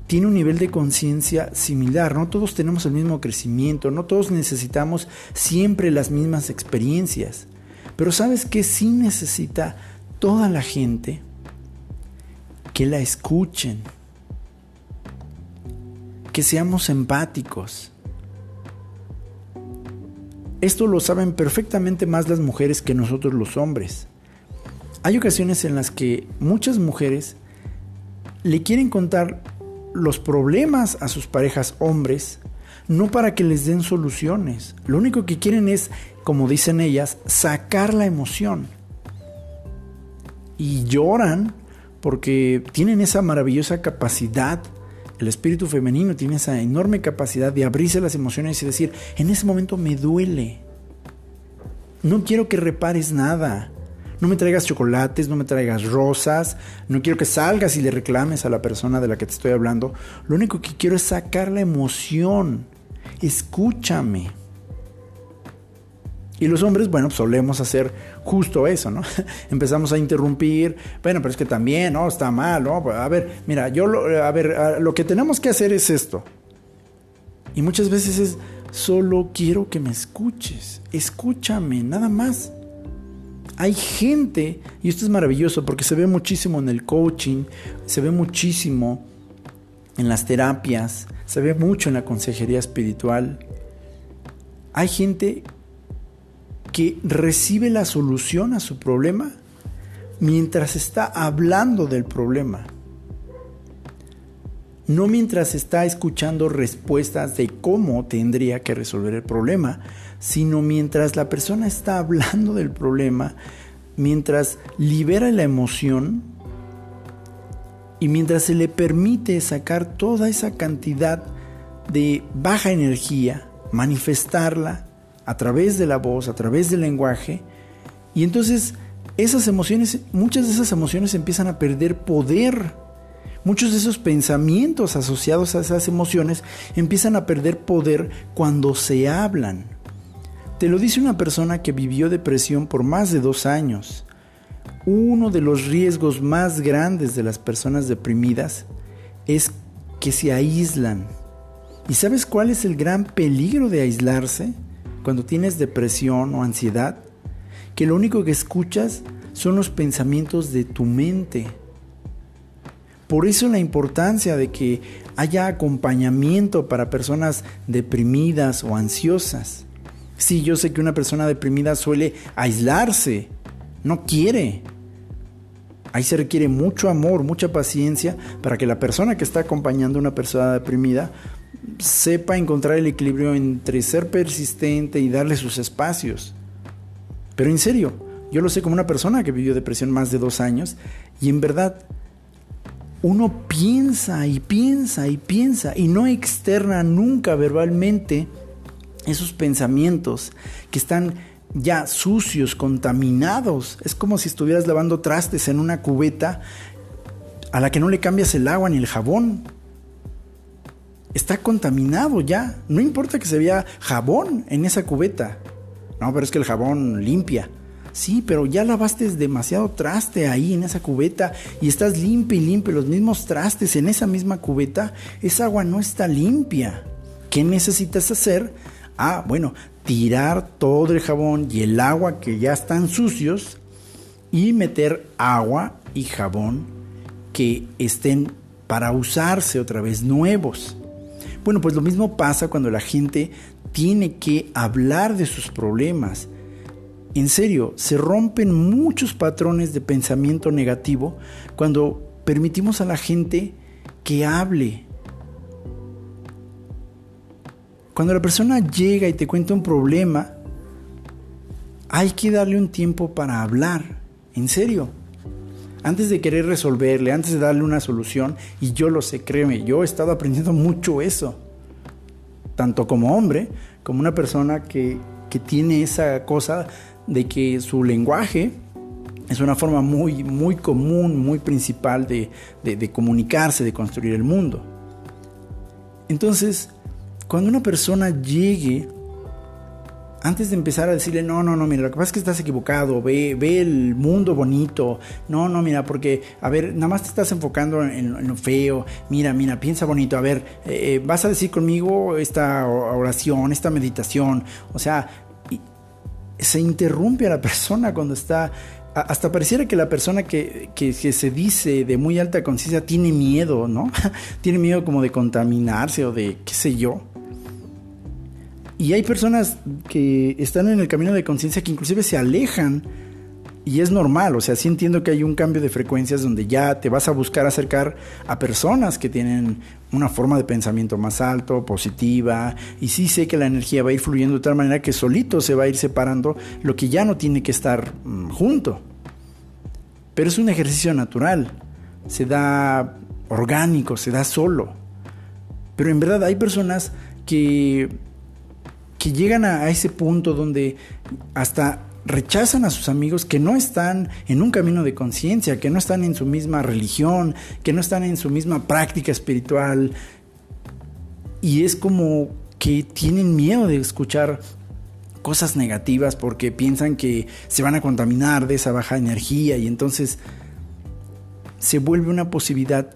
tiene un nivel de conciencia similar, no todos tenemos el mismo crecimiento, no todos necesitamos siempre las mismas experiencias. Pero ¿sabes qué sí necesita toda la gente? Que la escuchen, que seamos empáticos. Esto lo saben perfectamente más las mujeres que nosotros los hombres. Hay ocasiones en las que muchas mujeres le quieren contar los problemas a sus parejas hombres, no para que les den soluciones. Lo único que quieren es, como dicen ellas, sacar la emoción. Y lloran porque tienen esa maravillosa capacidad, el espíritu femenino tiene esa enorme capacidad de abrirse las emociones y decir, en ese momento me duele, no quiero que repares nada, no me traigas chocolates, no me traigas rosas, no quiero que salgas y le reclames a la persona de la que te estoy hablando, lo único que quiero es sacar la emoción, escúchame. Y los hombres, bueno, pues solemos hacer justo eso, ¿no? Empezamos a interrumpir, bueno, pero es que también, ¿no? Está mal, ¿no? A ver, mira, yo, lo, a ver, lo que tenemos que hacer es esto. Y muchas veces es, solo quiero que me escuches, escúchame, nada más. Hay gente, y esto es maravilloso porque se ve muchísimo en el coaching, se ve muchísimo en las terapias, se ve mucho en la consejería espiritual. Hay gente que recibe la solución a su problema mientras está hablando del problema. No mientras está escuchando respuestas de cómo tendría que resolver el problema, sino mientras la persona está hablando del problema, mientras libera la emoción y mientras se le permite sacar toda esa cantidad de baja energía, manifestarla a través de la voz, a través del lenguaje, y entonces esas emociones, muchas de esas emociones empiezan a perder poder. Muchos de esos pensamientos asociados a esas emociones empiezan a perder poder cuando se hablan. Te lo dice una persona que vivió depresión por más de dos años. Uno de los riesgos más grandes de las personas deprimidas es que se aíslan. ¿Y sabes cuál es el gran peligro de aislarse? Cuando tienes depresión o ansiedad, que lo único que escuchas son los pensamientos de tu mente. Por eso la importancia de que haya acompañamiento para personas deprimidas o ansiosas. Sí, yo sé que una persona deprimida suele aislarse, no quiere. Ahí se requiere mucho amor, mucha paciencia para que la persona que está acompañando a una persona deprimida sepa encontrar el equilibrio entre ser persistente y darle sus espacios. Pero en serio, yo lo sé como una persona que vivió depresión más de dos años y en verdad uno piensa y piensa y piensa y no externa nunca verbalmente esos pensamientos que están ya sucios, contaminados. Es como si estuvieras lavando trastes en una cubeta a la que no le cambias el agua ni el jabón está contaminado ya. No importa que se vea jabón en esa cubeta. No, pero es que el jabón limpia. Sí, pero ya lavaste demasiado traste ahí en esa cubeta y estás limpia y limpia los mismos trastes en esa misma cubeta. Esa agua no está limpia. ¿Qué necesitas hacer? Ah, bueno, tirar todo el jabón y el agua que ya están sucios y meter agua y jabón que estén para usarse otra vez nuevos. Bueno, pues lo mismo pasa cuando la gente tiene que hablar de sus problemas. En serio, se rompen muchos patrones de pensamiento negativo cuando permitimos a la gente que hable. Cuando la persona llega y te cuenta un problema, hay que darle un tiempo para hablar. En serio. Antes de querer resolverle, antes de darle una solución, y yo lo sé, créeme, yo he estado aprendiendo mucho eso. Tanto como hombre, como una persona que, que tiene esa cosa de que su lenguaje es una forma muy, muy común, muy principal de, de, comunicarse, de construir el mundo. Entonces, cuando una persona llegue, antes de empezar a decirle, no, no, no, mira, lo que pasa es que estás equivocado, ve, ve el mundo bonito, no, no, mira, porque, a ver, nada más te estás enfocando en, lo feo, mira, mira, piensa bonito, a ver, eh, eh, vas a decir conmigo esta oración, esta meditación, o sea, se interrumpe a la persona cuando está hasta pareciera que la persona que, se dice de muy alta conciencia tiene miedo, ¿no? tiene miedo como de contaminarse o de qué sé yo. Y hay personas que están en el camino de conciencia que inclusive se alejan y es normal, o sea, sí entiendo que hay un cambio de frecuencias donde ya te vas a buscar acercar a personas que tienen una forma de pensamiento más alto, positiva, y sí sé que la energía va a ir fluyendo de tal manera que solito se va a ir separando lo que ya no tiene que estar mm, junto. Pero es un ejercicio natural, se da orgánico, se da solo. Pero en verdad hay personas que, que llegan a ese punto donde hasta rechazan a sus amigos que no están en un camino de conciencia, que no están en su misma religión, que no están en su misma práctica espiritual. Y es como que tienen miedo de escuchar cosas negativas porque piensan que se van a contaminar de esa baja energía y entonces se vuelve una posibilidad,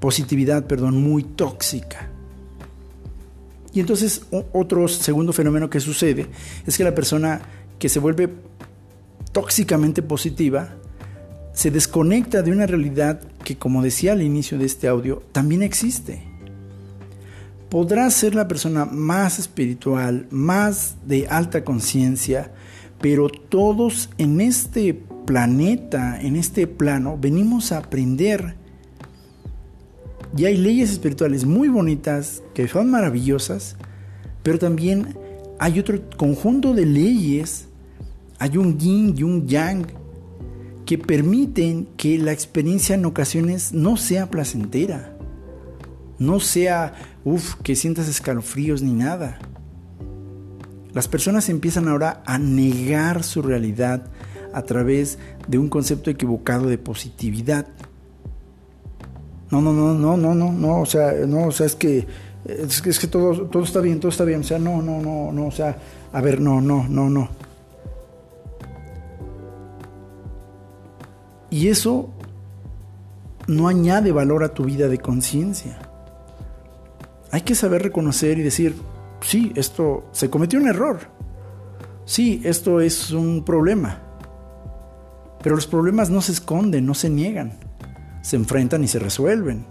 positividad perdón, muy tóxica. Y entonces otro segundo fenómeno que sucede es que la persona que se vuelve tóxicamente positiva, se desconecta de una realidad que, como decía al inicio de este audio, también existe. Podrá ser la persona más espiritual, más de alta conciencia, pero todos en este planeta, en este plano, venimos a aprender. Y hay leyes espirituales muy bonitas, que son maravillosas, pero también hay otro conjunto de leyes hay un yin y un yang que permiten que la experiencia en ocasiones no sea placentera, no sea, uff, que sientas escalofríos ni nada. Las personas empiezan ahora a negar su realidad a través de un concepto equivocado de positividad. No, no, no, no, no, no, no, o sea, no, o sea, es que es que, todo, todo está bien, todo está bien, o sea, no, no, no, no, o sea, a ver, no, no, no, no. Y eso no añade valor a tu vida de conciencia. Hay que saber reconocer y decir, sí, esto se cometió un error. Sí, esto es un problema. Pero los problemas no se esconden, no se niegan. Se enfrentan y se resuelven.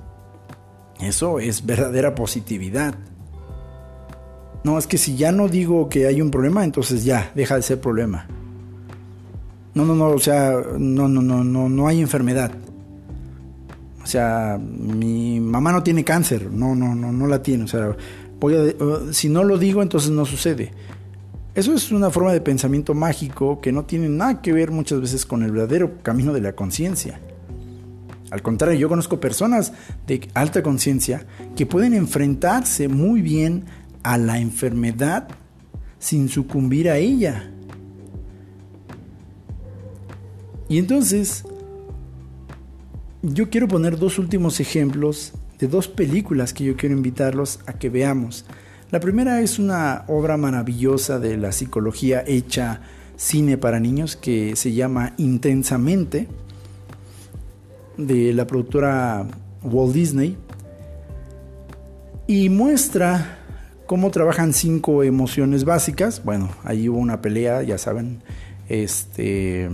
Eso es verdadera positividad. No, es que si ya no digo que hay un problema, entonces ya, deja de ser problema. No, no, no, o sea, no, no, no, no, no hay enfermedad. O sea, mi mamá no tiene cáncer, no, no, no, no la tiene. O sea, si no lo digo, entonces no sucede. Eso es una forma de pensamiento mágico que no tiene nada que ver muchas veces con el verdadero camino de la conciencia. Al contrario, yo conozco personas de alta conciencia que pueden enfrentarse muy bien a la enfermedad sin sucumbir a ella. Y entonces, yo quiero poner dos últimos ejemplos de dos películas que yo quiero invitarlos a que veamos. La primera es una obra maravillosa de la psicología hecha cine para niños que se llama Intensamente, de la productora Walt Disney, y muestra cómo trabajan cinco emociones básicas. Bueno, ahí hubo una pelea, ya saben, este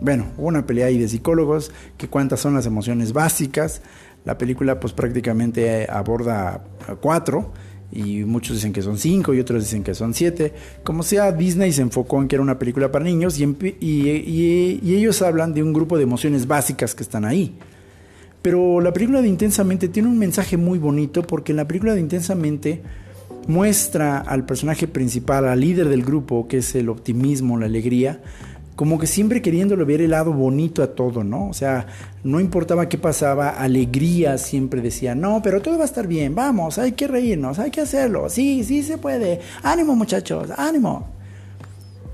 bueno, hubo una pelea ahí de psicólogos, que cuántas son las emociones básicas. La película pues prácticamente aborda cuatro y muchos dicen que son cinco y otros dicen que son siete. Como sea, Disney se enfocó en que era una película para niños y, y, ellos hablan de un grupo de emociones básicas que están ahí. Pero la película de Intensamente tiene un mensaje muy bonito porque en la película de Intensamente muestra al personaje principal, al líder del grupo, que es el optimismo, la alegría, como que siempre queriéndole ver el lado bonito a todo, ¿no? O sea, no importaba qué pasaba, alegría siempre decía, no, pero todo va a estar bien, vamos, hay que reírnos, hay que hacerlo, sí, sí se puede, ánimo muchachos, ánimo.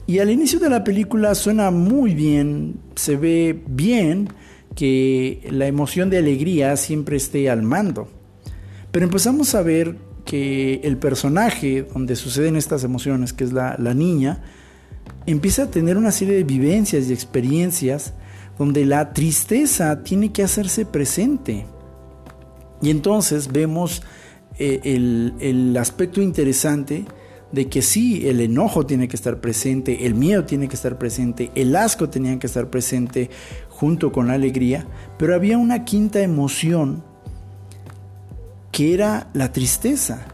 Y al inicio de la película suena muy bien, se ve bien que la emoción de alegría siempre esté al mando. Pero empezamos a ver que el personaje donde suceden estas emociones, que es la niña, empieza a tener una serie de vivencias y experiencias donde la tristeza tiene que hacerse presente. Y entonces vemos eh, el, aspecto interesante de que sí, el enojo tiene que estar presente, el miedo tiene que estar presente, el asco tenía que estar presente junto con la alegría, pero había una quinta emoción que era la tristeza.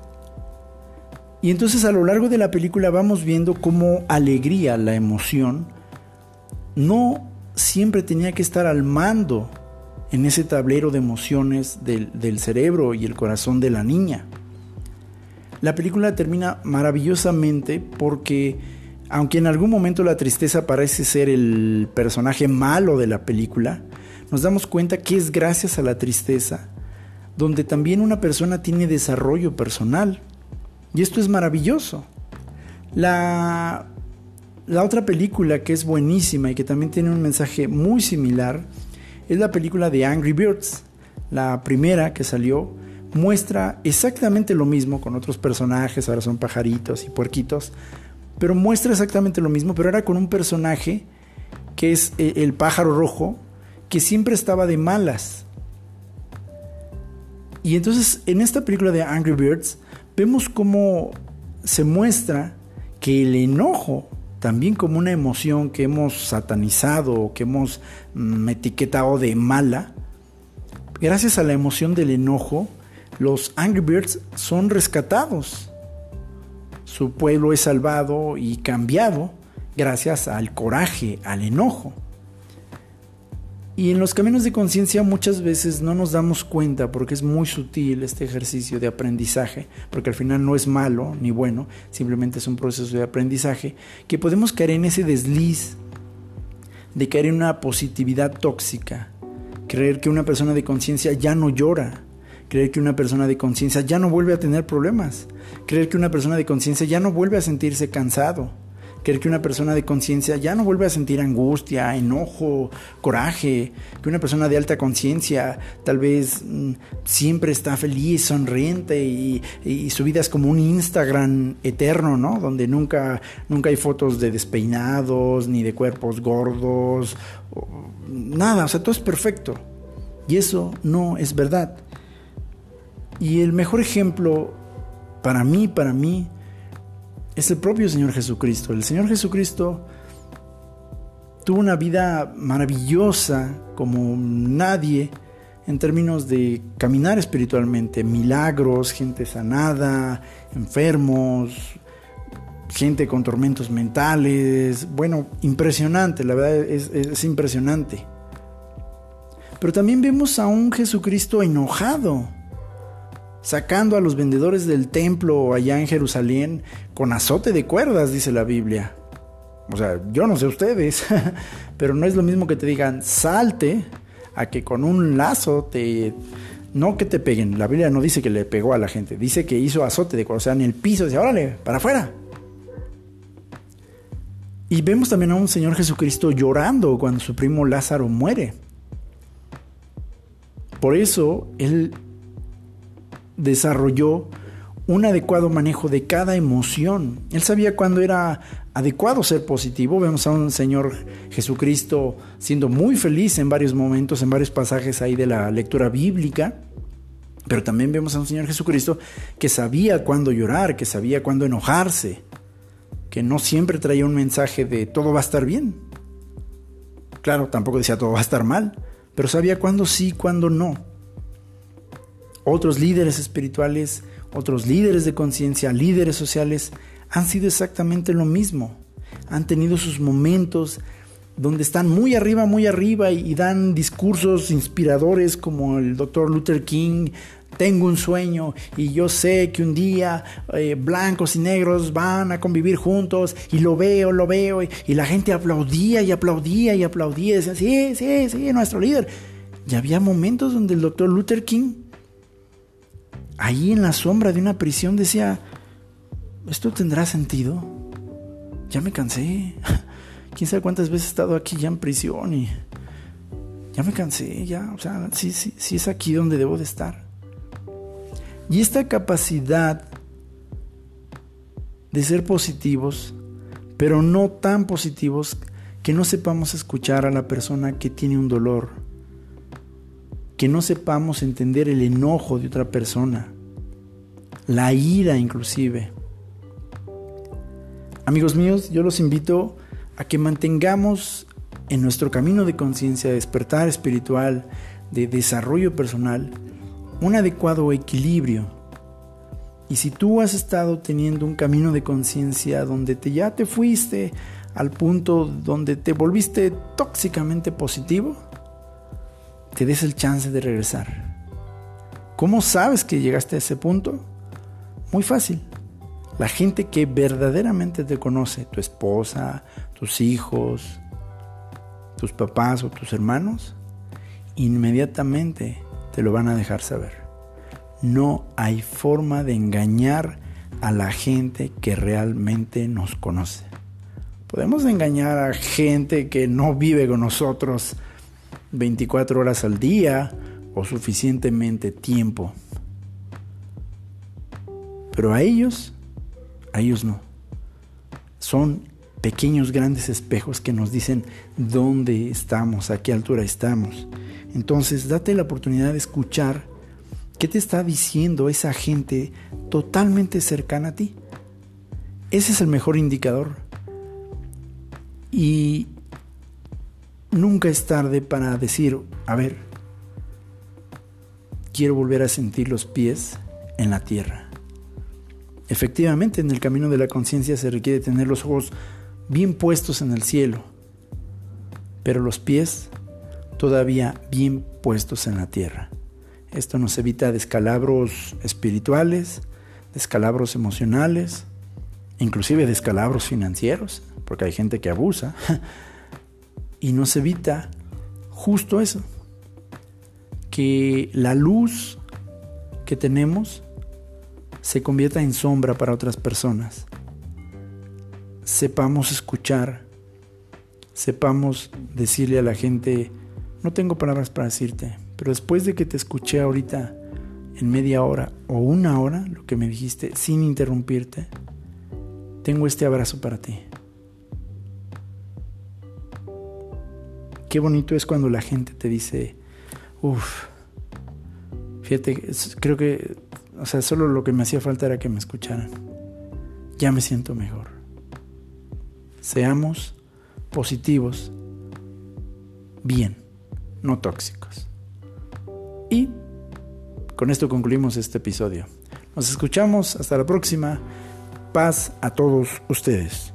Y entonces a lo largo de la película vamos viendo cómo alegría, la emoción, no siempre tenía que estar al mando en ese tablero de emociones del, del, cerebro y el corazón de la niña. La película termina maravillosamente porque, aunque en algún momento la tristeza parece ser el personaje malo de la película, nos damos cuenta que es gracias a la tristeza donde también una persona tiene desarrollo personal y esto es maravilloso. La, la otra película que es buenísima y que también tiene un mensaje muy similar es la película de Angry Birds. La primera que salió muestra exactamente lo mismo con otros personajes, ahora son pajaritos y puerquitos, pero muestra exactamente lo mismo, pero ahora con un personaje que es eh, el pájaro rojo, que siempre estaba de malas. Y entonces en esta película de Angry Birds vemos cómo se muestra que el enojo, también como una emoción que hemos satanizado o que hemos mm, etiquetado de mala, gracias a la emoción del enojo, los Angry Birds son rescatados. Su pueblo es salvado y cambiado gracias al coraje, al enojo. Y en los caminos de conciencia muchas veces no nos damos cuenta porque es muy sutil este ejercicio de aprendizaje, porque al final no es malo ni bueno, simplemente es un proceso de aprendizaje, que podemos caer en ese desliz de caer en una positividad tóxica, creer que una persona de conciencia ya no llora, creer que una persona de conciencia ya no vuelve a tener problemas, creer que una persona de conciencia ya no vuelve a sentirse cansado, Que una persona de conciencia ya no vuelve a sentir angustia, enojo, coraje, que una persona de alta conciencia tal vez mm, siempre está feliz, sonriente y, su vida es como un Instagram eterno, ¿no? Donde nunca, nunca hay fotos de despeinados, ni de cuerpos gordos, nada, o sea, todo es perfecto. Y eso no es verdad. Y el mejor ejemplo para mí, para mí, es el propio Señor Jesucristo. El Señor Jesucristo tuvo una vida maravillosa como nadie en términos de caminar espiritualmente, milagros, gente sanada, enfermos, gente con tormentos mentales, bueno, impresionante, la verdad es, es impresionante. Pero también vemos a un Jesucristo enojado, sacando a los vendedores del templo allá en Jerusalén con azote de cuerdas, dice la Biblia. O sea, yo no sé ustedes, pero no es lo mismo que te digan salte a que con un lazo te... No que te peguen, la Biblia no dice que le pegó a la gente, dice que hizo azote de cuerdas, o sea, en el piso, dice, órale, para afuera. Y vemos también a un Señor Jesucristo llorando cuando su primo Lázaro muere. Por eso Él desarrolló un adecuado manejo de cada emoción. Él sabía cuándo era adecuado ser positivo. Vemos a un Señor Jesucristo siendo muy feliz en varios momentos, en varios pasajes ahí de la lectura bíblica. Pero también vemos a un Señor Jesucristo que sabía cuándo llorar, que sabía cuándo enojarse, que no siempre traía un mensaje de todo va a estar bien. Claro, tampoco decía todo va a estar mal, pero sabía cuándo sí, cuándo no. Otros líderes espirituales, otros líderes de conciencia, líderes sociales, han sido exactamente lo mismo. Han tenido sus momentos donde están muy arriba, muy arriba y, dan discursos inspiradores como el doctor Luther King, tengo un sueño y yo sé que un día eh, blancos y negros van a convivir juntos y lo veo, lo veo y, la gente aplaudía y aplaudía y aplaudía y decía, sí, sí, sí, nuestro líder. Y había momentos donde el doctor Luther King, ahí en la sombra de una prisión, decía, ¿esto tendrá sentido? Ya me cansé. Quién sabe cuántas veces he estado aquí ya en prisión y ya me cansé, ya, o sea, sí, sí, sí es aquí donde debo de estar. Y esta capacidad de ser positivos, pero no tan positivos que no sepamos escuchar a la persona que tiene un dolor, que no sepamos entender el enojo de otra persona, la ira inclusive. Amigos míos, yo los invito a que mantengamos en nuestro camino de conciencia, de despertar espiritual, de desarrollo personal, un adecuado equilibrio. Y si tú has estado teniendo un camino de conciencia donde te, ya te fuiste al punto donde te volviste tóxicamente positivo, te des el chance de regresar. ¿Cómo sabes que llegaste a ese punto? Muy fácil. La gente que verdaderamente te conoce, tu esposa, tus hijos, tus papás o tus hermanos, inmediatamente te lo van a dejar saber. No hay forma de engañar a la gente que realmente nos conoce. Podemos engañar a gente que no vive con nosotros 24 horas al día o suficientemente tiempo. Pero a ellos, a ellos no. Son pequeños grandes espejos que nos dicen dónde estamos, a qué altura estamos. Entonces, date la oportunidad de escuchar qué te está diciendo esa gente totalmente cercana a ti. Ese es el mejor indicador. Y nunca es tarde para decir, a ver, quiero volver a sentir los pies en la tierra. Efectivamente, en el camino de la conciencia se requiere tener los ojos bien puestos en el cielo, pero los pies todavía bien puestos en la tierra. Esto nos evita descalabros espirituales, descalabros emocionales, inclusive descalabros financieros, porque hay gente que abusa, y nos evita justo eso, que la luz que tenemos se convierta en sombra para otras personas. Sepamos escuchar, sepamos decirle a la gente, no tengo palabras para decirte, pero después de que te escuché ahorita en media hora o una hora, lo que me dijiste sin interrumpirte, tengo este abrazo para ti. Qué bonito es cuando la gente te dice, uff, fíjate, creo que, o sea, solo lo que me hacía falta era que me escucharan. Ya me siento mejor. Seamos positivos, bien no tóxicos. Y con esto concluimos este episodio. Nos escuchamos, hasta la próxima. Paz a todos ustedes.